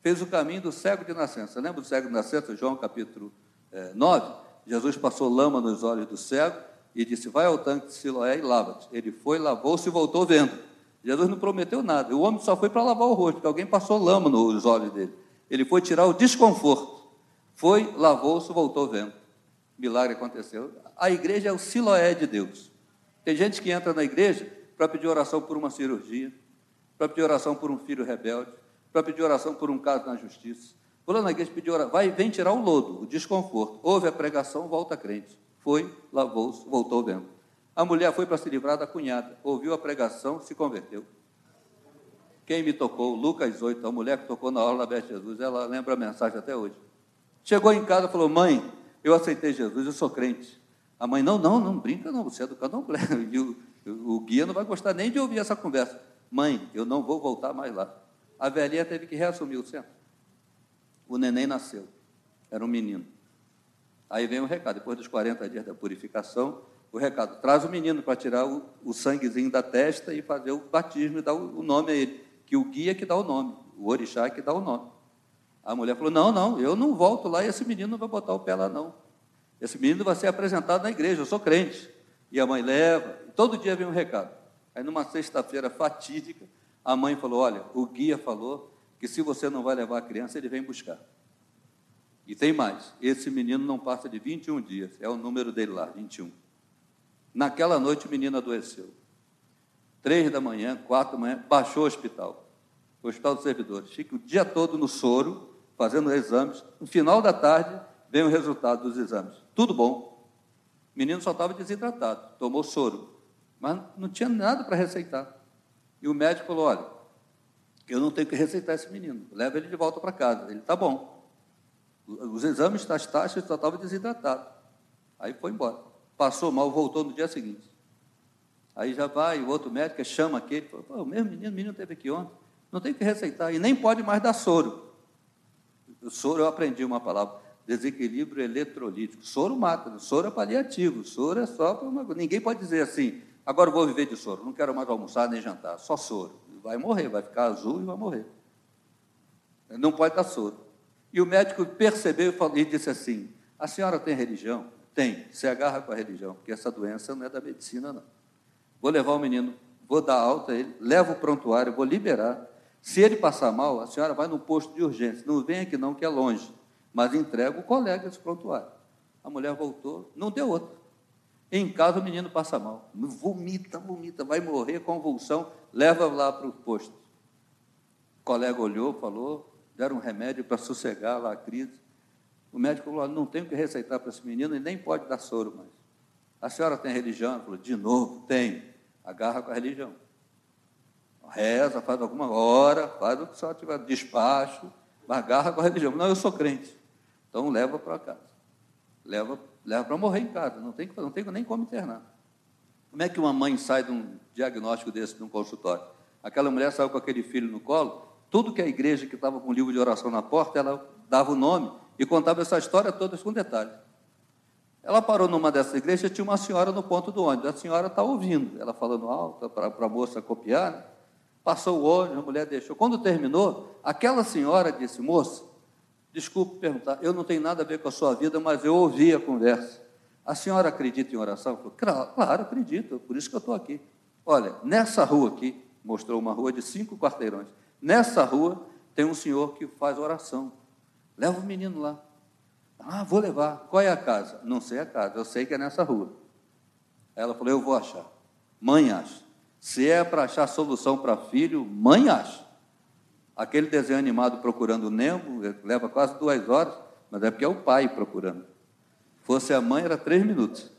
Fez o caminho do cego de nascença. Lembra do cego de nascença, João capítulo é, 9? Jesus passou lama nos olhos do cego e disse: Vai ao tanque de Siloé e lava-te. Ele foi, lavou-se e voltou vendo. Jesus não prometeu nada. O homem só foi para lavar o rosto, porque alguém passou lama nos olhos dele. Ele foi tirar o desconforto. Foi, lavou-se, voltou vendo. Milagre aconteceu. A igreja é o Siloé de Deus. Tem gente que entra na igreja para pedir oração por uma cirurgia, para pedir oração por um filho rebelde, para pedir oração por um caso na justiça, na igreja pediu oração, vai, vem tirar o lodo, o desconforto. Houve a pregação, volta crente. Foi, lavou-se, voltou vendo. A mulher foi para se livrar da cunhada, ouviu a pregação, se converteu. Quem me tocou? Lucas 8, a mulher que tocou na aula da Bete Jesus, ela lembra a mensagem até hoje. Chegou em casa e falou: Mãe, eu aceitei Jesus, eu sou crente. A mãe: Não, não, não brinca, não, você é do candomblé. O, o guia não vai gostar nem de ouvir essa conversa. Mãe, eu não vou voltar mais lá. A velhinha teve que reassumir o centro o neném nasceu. Era um menino. Aí vem o recado, depois dos 40 dias da purificação, o recado, traz o menino para tirar o, o, sanguezinho da testa e fazer o batismo e dar o, o nome a ele, que o guia que dá o nome, o orixá que dá o nome. A mulher falou, não, não, eu não volto lá e esse menino não vai botar o pé lá, não. Esse menino vai ser apresentado na igreja, eu sou crente. E a mãe leva, todo dia vem um recado. Aí numa sexta-feira fatídica, a mãe falou, olha, o guia falou que se você não vai levar a criança, ele vem buscar. E tem mais, esse menino não passa de 21 dias, é o número dele lá, 21. Naquela noite o menino adoeceu. Três da manhã, quatro da manhã, baixou o hospital, o hospital dos servidores. Fica o dia todo no soro, fazendo exames. No final da tarde, vem o resultado dos exames. Tudo bom. O menino só estava desidratado, tomou soro, mas não tinha nada para receitar. E o médico falou: olha, eu não tenho que receitar esse menino, leva ele de volta para casa. Ele está bom. Os exames das taxas só estava desidratado. Aí foi embora. Passou mal, voltou no dia seguinte. Aí já vai, o outro médico chama aquele, fala, o mesmo menino, o menino teve aqui ontem, não tem que receitar, e nem pode mais dar soro. O soro, eu aprendi uma palavra, desequilíbrio eletrolítico. Soro mata, soro é paliativo, soro é só para uma... Ninguém pode dizer assim, agora vou viver de soro, não quero mais almoçar nem jantar, só soro vai morrer, vai ficar azul e vai morrer. Não pode dar soro. E o médico percebeu e disse assim: A senhora tem religião? Tem. Se agarra com a religião, porque essa doença não é da medicina, não. Vou levar o menino, vou dar alta a ele, levo o prontuário, vou liberar. Se ele passar mal, a senhora vai no posto de urgência. Não vem aqui não, que é longe. Mas entrega o colega esse prontuário. A mulher voltou, não deu outro. Em casa o menino passa mal. Vomita, vomita, vai morrer, convulsão, leva lá para o posto. O colega olhou, falou, deram um remédio para sossegar lá a crise. O médico falou: não tenho que receitar para esse menino e nem pode dar soro mais. A senhora tem religião? Ela falou: de novo, tem. Agarra com a religião. Reza, faz alguma hora, faz o que só tiver despacho, mas agarra com a religião. Não, eu sou crente. Então leva para casa. Leva, leva para morrer em casa. Não tem, não tem nem como internar. Como é que uma mãe sai de um diagnóstico desse, de um consultório? Aquela mulher saiu com aquele filho no colo, tudo que a igreja que estava com o livro de oração na porta, ela dava o nome e contava essa história toda com detalhes. Ela parou numa dessas igrejas, tinha uma senhora no ponto do ônibus. A senhora está ouvindo, ela falando alto para a moça copiar. Né? Passou o ônibus, a mulher deixou. Quando terminou, aquela senhora disse: Moça, desculpe perguntar, eu não tenho nada a ver com a sua vida, mas eu ouvi a conversa. A senhora acredita em oração? Falou, claro, claro, acredito, por isso que eu estou aqui. Olha, nessa rua aqui, mostrou uma rua de cinco quarteirões. Nessa rua tem um senhor que faz oração. Leva o menino lá. Ah, vou levar. Qual é a casa? Não sei a casa, eu sei que é nessa rua. Ela falou: Eu vou achar. Mãe acha. Se é para achar solução para filho, mãe acha. Aquele desenho animado procurando Nemo leva quase duas horas, mas é porque é o pai procurando. Fosse a mãe, era três minutos.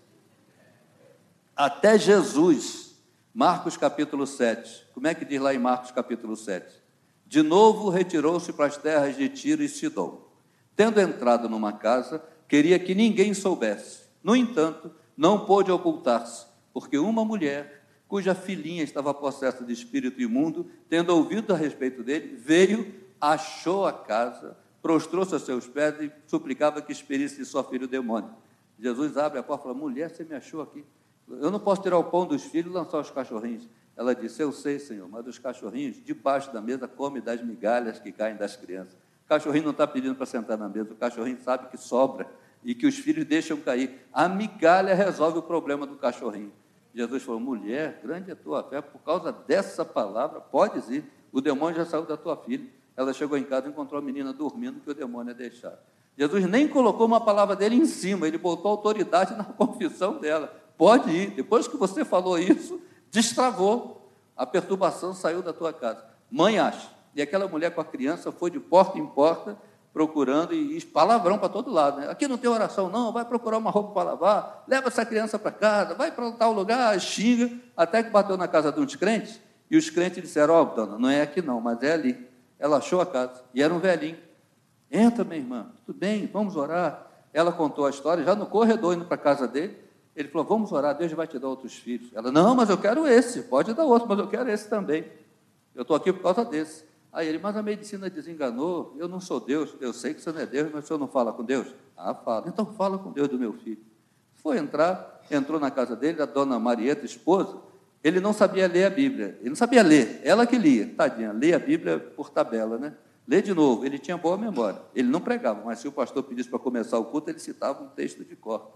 Até Jesus, Marcos capítulo 7. Como é que diz lá em Marcos capítulo 7? De novo retirou-se para as terras de Tiro e Sidom. Tendo entrado numa casa, queria que ninguém soubesse. No entanto, não pôde ocultar-se, porque uma mulher, cuja filhinha estava possessa de espírito imundo, tendo ouvido a respeito dele, veio, achou a casa, prostrou-se a seus pés e suplicava que expelisse de sua filha o demônio. Jesus abre a porta e fala: Mulher, você me achou aqui. Eu não posso tirar o pão dos filhos e lançar os cachorrinhos. Ela disse: Eu sei, Senhor, mas os cachorrinhos debaixo da mesa comem das migalhas que caem das crianças. O cachorrinho não está pedindo para sentar na mesa, o cachorrinho sabe que sobra e que os filhos deixam cair. A migalha resolve o problema do cachorrinho. Jesus falou: mulher, grande é tua fé, por causa dessa palavra, podes ir. O demônio já saiu da tua filha. Ela chegou em casa e encontrou a menina dormindo, que o demônio ia deixar. Jesus nem colocou uma palavra dele em cima, ele botou autoridade na confissão dela. Pode ir. Depois que você falou isso, destravou. A perturbação saiu da tua casa. Mãe acha. E aquela mulher com a criança foi de porta em porta procurando e, palavrão para todo lado. Né? Aqui não tem oração, não, vai procurar uma roupa para lavar, leva essa criança para casa, vai para tal lugar, xinga, até que bateu na casa de uns crentes, e os crentes disseram, ó, oh, dona, não é aqui não, mas é ali. Ela achou a casa, e era um velhinho. Entra, minha irmã, tudo bem, vamos orar. Ela contou a história, já no corredor, indo para a casa dele, ele falou, vamos orar, Deus vai te dar outros filhos. Ela, não, mas eu quero esse, pode dar outro, mas eu quero esse também. Eu estou aqui por causa desse. Aí ele, mas a medicina desenganou, eu não sou Deus, eu sei que você não é Deus, mas o senhor não fala com Deus? Ah, fala. Então fala com Deus do meu filho. Foi entrar, entrou na casa dele, a dona Marieta, esposa, ele não sabia ler a Bíblia, ele não sabia ler, ela que lia, tadinha, lê a Bíblia por tabela, né? Lê de novo, ele tinha boa memória, ele não pregava, mas se o pastor pedisse para começar o culto, ele citava um texto de cor.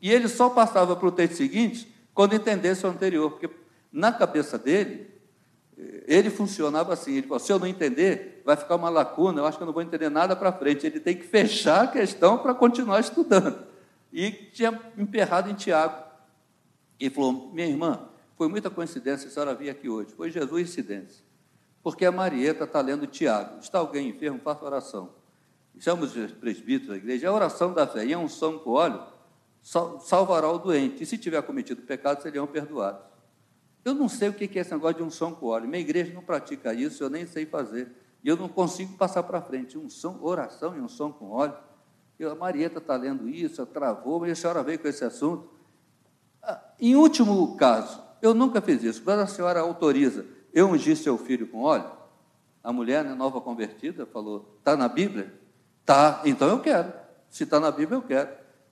E ele só passava para o texto seguinte quando entendesse o anterior, porque na cabeça dele, ele funcionava assim, ele falou, se eu não entender, vai ficar uma lacuna, eu acho que eu não vou entender nada para frente. Ele tem que fechar a questão para continuar estudando. E tinha emperrado em Tiago. E falou, minha irmã, foi muita coincidência a senhora vir aqui hoje. Foi Jesus incidência. Porque a Marieta está lendo Tiago. Está alguém enfermo? Faça oração. Chama os presbíteros da igreja. É a oração da fé. E a unção com óleo salvará o doente. E se tiver cometido pecado, seriam perdoados. Eu não sei o que é esse negócio de unção com óleo. Minha igreja não pratica isso, eu nem sei fazer. E eu não consigo passar para frente. Unção, oração e unção com óleo. E a Marieta está lendo isso, travou, mas a senhora veio com esse assunto. Ah, em último caso, eu nunca fiz isso, mas a senhora autoriza eu ungir seu filho com óleo? A mulher, né, nova convertida, falou: está na Bíblia? Tá, então eu quero. Se está na Bíblia, eu quero.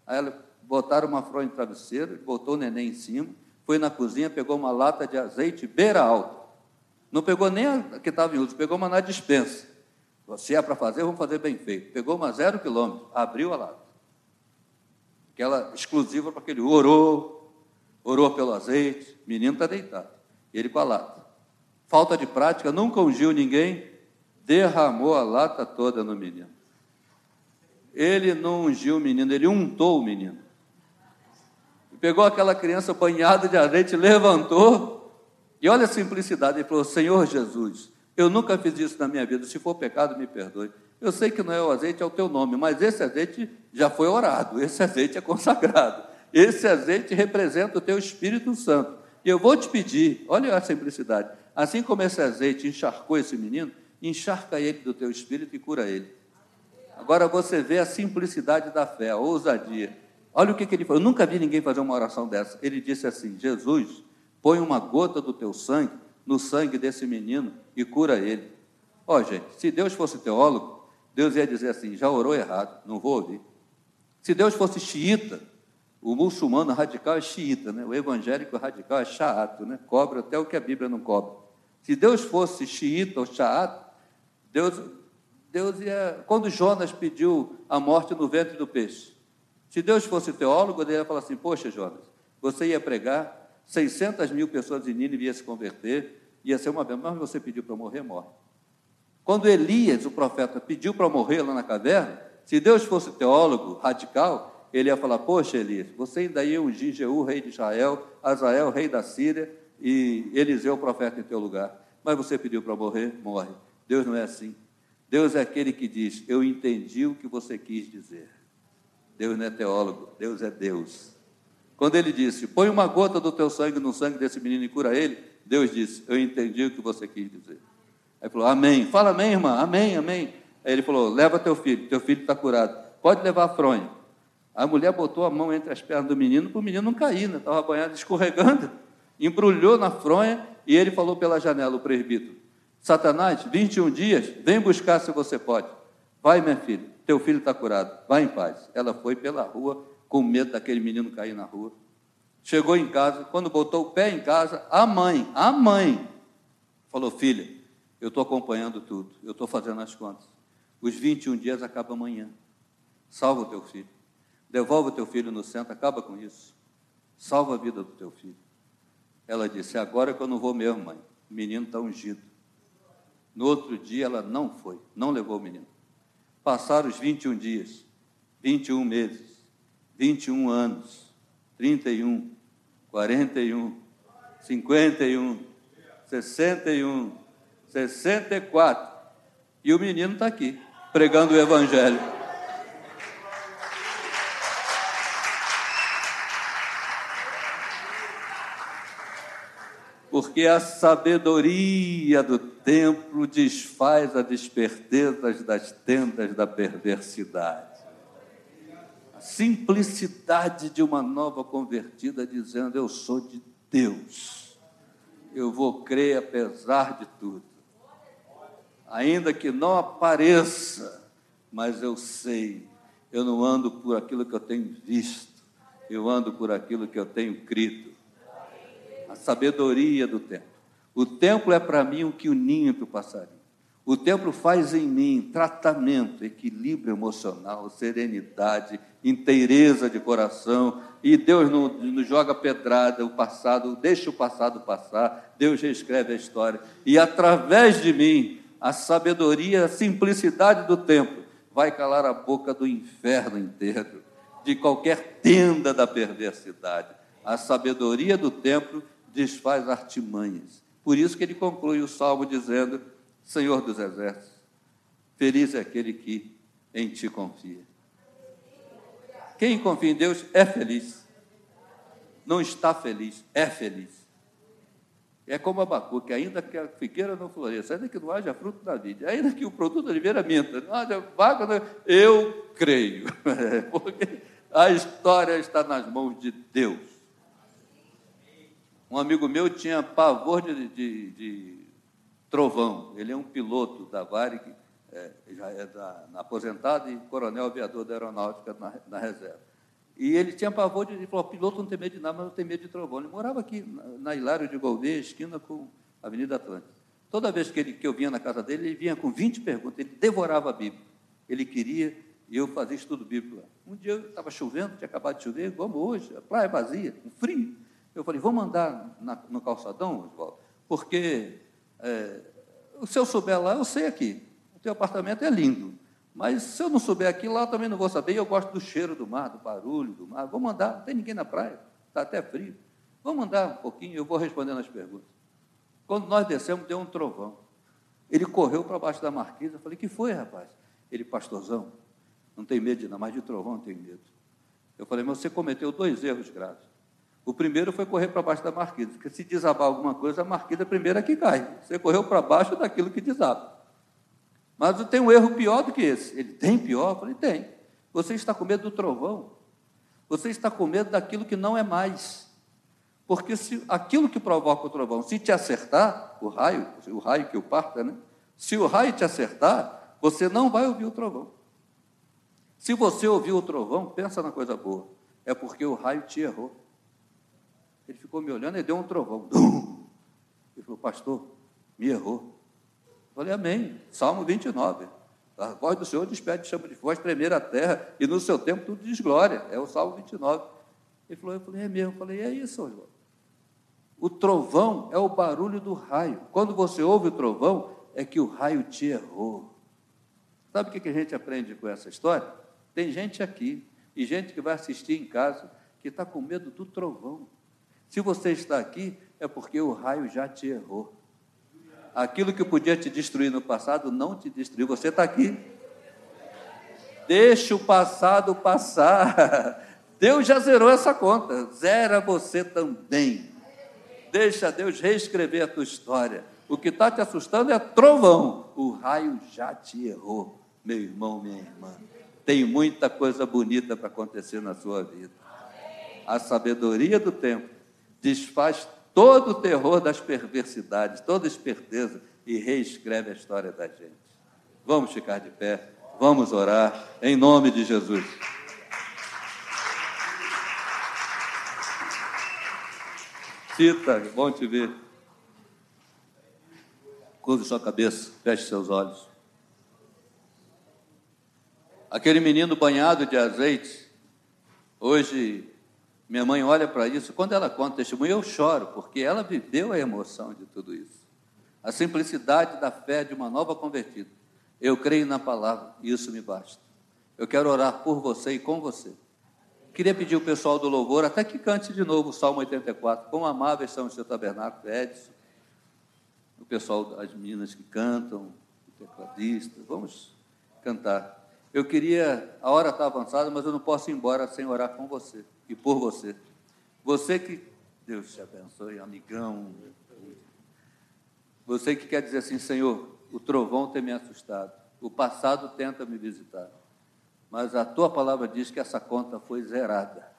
Aí ela botaram uma fronha de travesseiro, botou o neném em cima, foi na cozinha, pegou uma lata de azeite beira alta. Não pegou nem a que estava em uso, pegou uma na dispensa. Se é para fazer, vamos fazer bem feito. Pegou uma zero quilômetro, abriu a lata. Aquela exclusiva para aquele orou, orou pelo azeite, menino está deitado. Ele com a lata. Falta de prática, nunca ungiu ninguém, derramou a lata toda no menino. Ele não ungiu o menino, ele untou o menino. Pegou aquela criança banhada de azeite, levantou, e olha a simplicidade, ele falou: Senhor Jesus, eu nunca fiz isso na minha vida, se for pecado, me perdoe. Eu sei que não é o azeite, é o teu nome, mas esse azeite já foi orado, esse azeite é consagrado, esse azeite representa o teu Espírito Santo. E eu vou te pedir, olha a simplicidade, assim como esse azeite encharcou esse menino, encharca ele do teu espírito e cura ele. Agora você vê a simplicidade da fé, a ousadia. Olha o que, que ele falou. Eu nunca vi ninguém fazer uma oração dessa. Ele disse assim: Jesus, põe uma gota do teu sangue no sangue desse menino e cura ele. Ó, oh, gente, se Deus fosse teólogo, Deus ia dizer assim: já orou errado, não vou ouvir. Se Deus fosse xiita, o muçulmano radical é xiita, né? o evangélico radical é chato, né? cobra até o que a Bíblia não cobra. Se Deus fosse xiita ou chato, Deus, Deus ia. Quando Jonas pediu a morte no ventre do peixe, se Deus fosse teólogo, ele ia falar assim: Poxa, Jonas, você ia pregar, 600 mil pessoas em Nínive iam se converter, ia ser uma bênção, mas você pediu para morrer, morre. Quando Elias, o profeta, pediu para morrer lá na caverna, se Deus fosse teólogo radical, ele ia falar: Poxa, Elias, você ainda ia ungir Jeú, rei de Israel, Azael, rei da Síria, e Eliseu, profeta, em teu lugar. Mas você pediu para morrer, morre. Deus não é assim. Deus é aquele que diz: Eu entendi o que você quis dizer. Deus não é teólogo, Deus é Deus. Quando ele disse, põe uma gota do teu sangue no sangue desse menino e cura ele, Deus disse, eu entendi o que você quis dizer. Aí falou, amém. Fala amém, irmã, amém, amém. Aí ele falou, leva teu filho, teu filho está curado. Pode levar a fronha. A mulher botou a mão entre as pernas do menino para o menino não cair, né? estava banhado, escorregando. Embrulhou na fronha e ele falou pela janela, o presbítero, Satanás, 21 dias, vem buscar se você pode. Vai, minha filha teu filho está curado, vai em paz. Ela foi pela rua, com medo daquele menino cair na rua. Chegou em casa, quando botou o pé em casa, a mãe, a mãe, falou: Filha, eu estou acompanhando tudo, eu estou fazendo as contas. Os 21 dias acabam amanhã. Salva o teu filho. Devolve o teu filho no centro, acaba com isso. Salva a vida do teu filho. Ela disse: Agora que eu não vou mesmo, mãe. O menino está ungido. No outro dia ela não foi, não levou o menino. Passaram os 21 dias, 21 meses, 21 anos, 31, 41, 51, 61, 64. E o menino está aqui, pregando o Evangelho. Porque a sabedoria do templo desfaz as despertezas das tendas da perversidade. A simplicidade de uma nova convertida dizendo: Eu sou de Deus, eu vou crer apesar de tudo, ainda que não apareça, mas eu sei, eu não ando por aquilo que eu tenho visto, eu ando por aquilo que eu tenho crido a sabedoria do templo. O templo é para mim o que o ninho para o passarinho. O templo faz em mim tratamento, equilíbrio emocional, serenidade, inteireza de coração. E Deus não, não joga pedrada, o passado, deixa o passado passar, Deus reescreve a história. E através de mim, a sabedoria, a simplicidade do templo vai calar a boca do inferno inteiro, de qualquer tenda da perversidade. A sabedoria do templo desfaz artimanhas. Por isso que ele conclui o salmo dizendo: Senhor dos exércitos, feliz é aquele que em ti confia. Quem confia em Deus é feliz. Não está feliz, é feliz. É como a que ainda que a figueira não floresça, ainda que não haja fruto na vida, ainda que o produto da oliveira minta, não haja vaca, eu creio, porque a história está nas mãos de Deus. Um amigo meu tinha pavor de, de, de trovão. Ele é um piloto da Varig, é, já é da, aposentado e coronel aviador da aeronáutica na, na reserva. E ele tinha pavor de. Ele falou: piloto não tem medo de nada, mas não tem medo de trovão. Ele morava aqui, na, na Hilário de Gouveia, esquina com a Avenida Atlântica. Toda vez que, ele, que eu vinha na casa dele, ele vinha com 20 perguntas, ele devorava a Bíblia. Ele queria, e eu fazia estudo bíblico lá. Um dia estava chovendo, tinha acabado de chover, como hoje, a praia vazia, um frio. Eu falei, vamos andar na, no calçadão, Oswaldo, porque é, se eu souber lá, eu sei aqui. O teu apartamento é lindo. Mas se eu não souber aqui, lá eu também não vou saber. E eu gosto do cheiro do mar, do barulho do mar. Vamos andar, não tem ninguém na praia, está até frio. Vamos andar um pouquinho, eu vou respondendo as perguntas. Quando nós descemos, deu um trovão. Ele correu para baixo da marquisa. Eu falei, que foi, rapaz? Ele, pastorzão, não tem medo de nada, mas de trovão não tem medo. Eu falei, mas você cometeu dois erros graves. O primeiro foi correr para baixo da marquisa, porque se desabar alguma coisa, a marquisa é a primeira que cai. Você correu para baixo daquilo que desaba. Mas tem um erro pior do que esse. Ele tem pior? Eu falei, tem. Você está com medo do trovão. Você está com medo daquilo que não é mais. Porque se aquilo que provoca o trovão, se te acertar, o raio, o raio que o parta, né? Se o raio te acertar, você não vai ouvir o trovão. Se você ouvir o trovão, pensa na coisa boa. É porque o raio te errou. Ele ficou me olhando e deu um trovão. Ele falou, pastor, me errou. Eu falei, amém. Salmo 29. A voz do Senhor despede, chama de voz, tremer a terra, e no seu tempo tudo diz glória. É o Salmo 29. Ele falou, eu falei, é mesmo. Eu falei, é isso, Oswaldo. O trovão é o barulho do raio. Quando você ouve o trovão, é que o raio te errou. Sabe o que a gente aprende com essa história? Tem gente aqui, e gente que vai assistir em casa, que está com medo do trovão. Se você está aqui, é porque o raio já te errou. Aquilo que podia te destruir no passado não te destruiu. Você está aqui. Deixa o passado passar. Deus já zerou essa conta. Zera você também. Deixa Deus reescrever a tua história. O que está te assustando é trovão. O raio já te errou, meu irmão, minha irmã. Tem muita coisa bonita para acontecer na sua vida. A sabedoria do tempo desfaz todo o terror das perversidades, toda esperteza e reescreve a história da gente. Vamos ficar de pé, vamos orar, em nome de Jesus. Cita, bom te ver. Curve sua cabeça, feche seus olhos. Aquele menino banhado de azeite, hoje minha mãe olha para isso, quando ela conta testemunho, eu choro, porque ela viveu a emoção de tudo isso. A simplicidade da fé de uma nova convertida. Eu creio na palavra isso me basta. Eu quero orar por você e com você. Queria pedir o pessoal do louvor até que cante de novo o Salmo 84. Quão amáveis são os seus tabernáculos, Edson. O pessoal das meninas que cantam, o tecladista. Vamos cantar. Eu queria, a hora está avançada, mas eu não posso ir embora sem orar com você e por você. Você que, Deus te abençoe, amigão. Você que quer dizer assim, Senhor, o trovão tem me assustado, o passado tenta me visitar, mas a tua palavra diz que essa conta foi zerada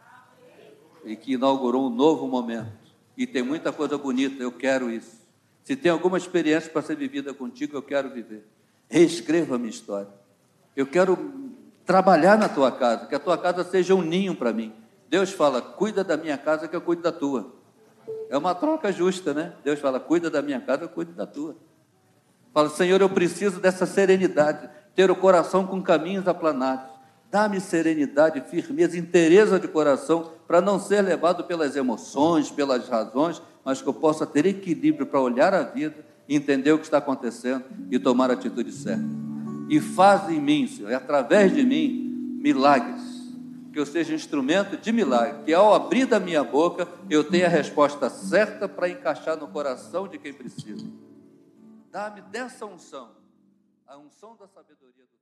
e que inaugurou um novo momento. E tem muita coisa bonita, eu quero isso. Se tem alguma experiência para ser vivida contigo, eu quero viver. Reescreva a minha história. Eu quero trabalhar na tua casa, que a tua casa seja um ninho para mim. Deus fala: cuida da minha casa que eu cuido da tua. É uma troca justa, né? Deus fala: cuida da minha casa, eu cuido da tua. Fala, Senhor, eu preciso dessa serenidade, ter o coração com caminhos aplanados. Dá-me serenidade, firmeza, interesse de coração, para não ser levado pelas emoções, pelas razões, mas que eu possa ter equilíbrio para olhar a vida, entender o que está acontecendo e tomar a atitude certa. E faz em mim, Senhor, através de mim, milagres que eu seja instrumento de milagre, que ao abrir da minha boca eu tenha a resposta certa para encaixar no coração de quem precisa. Dá-me dessa unção, a unção da sabedoria do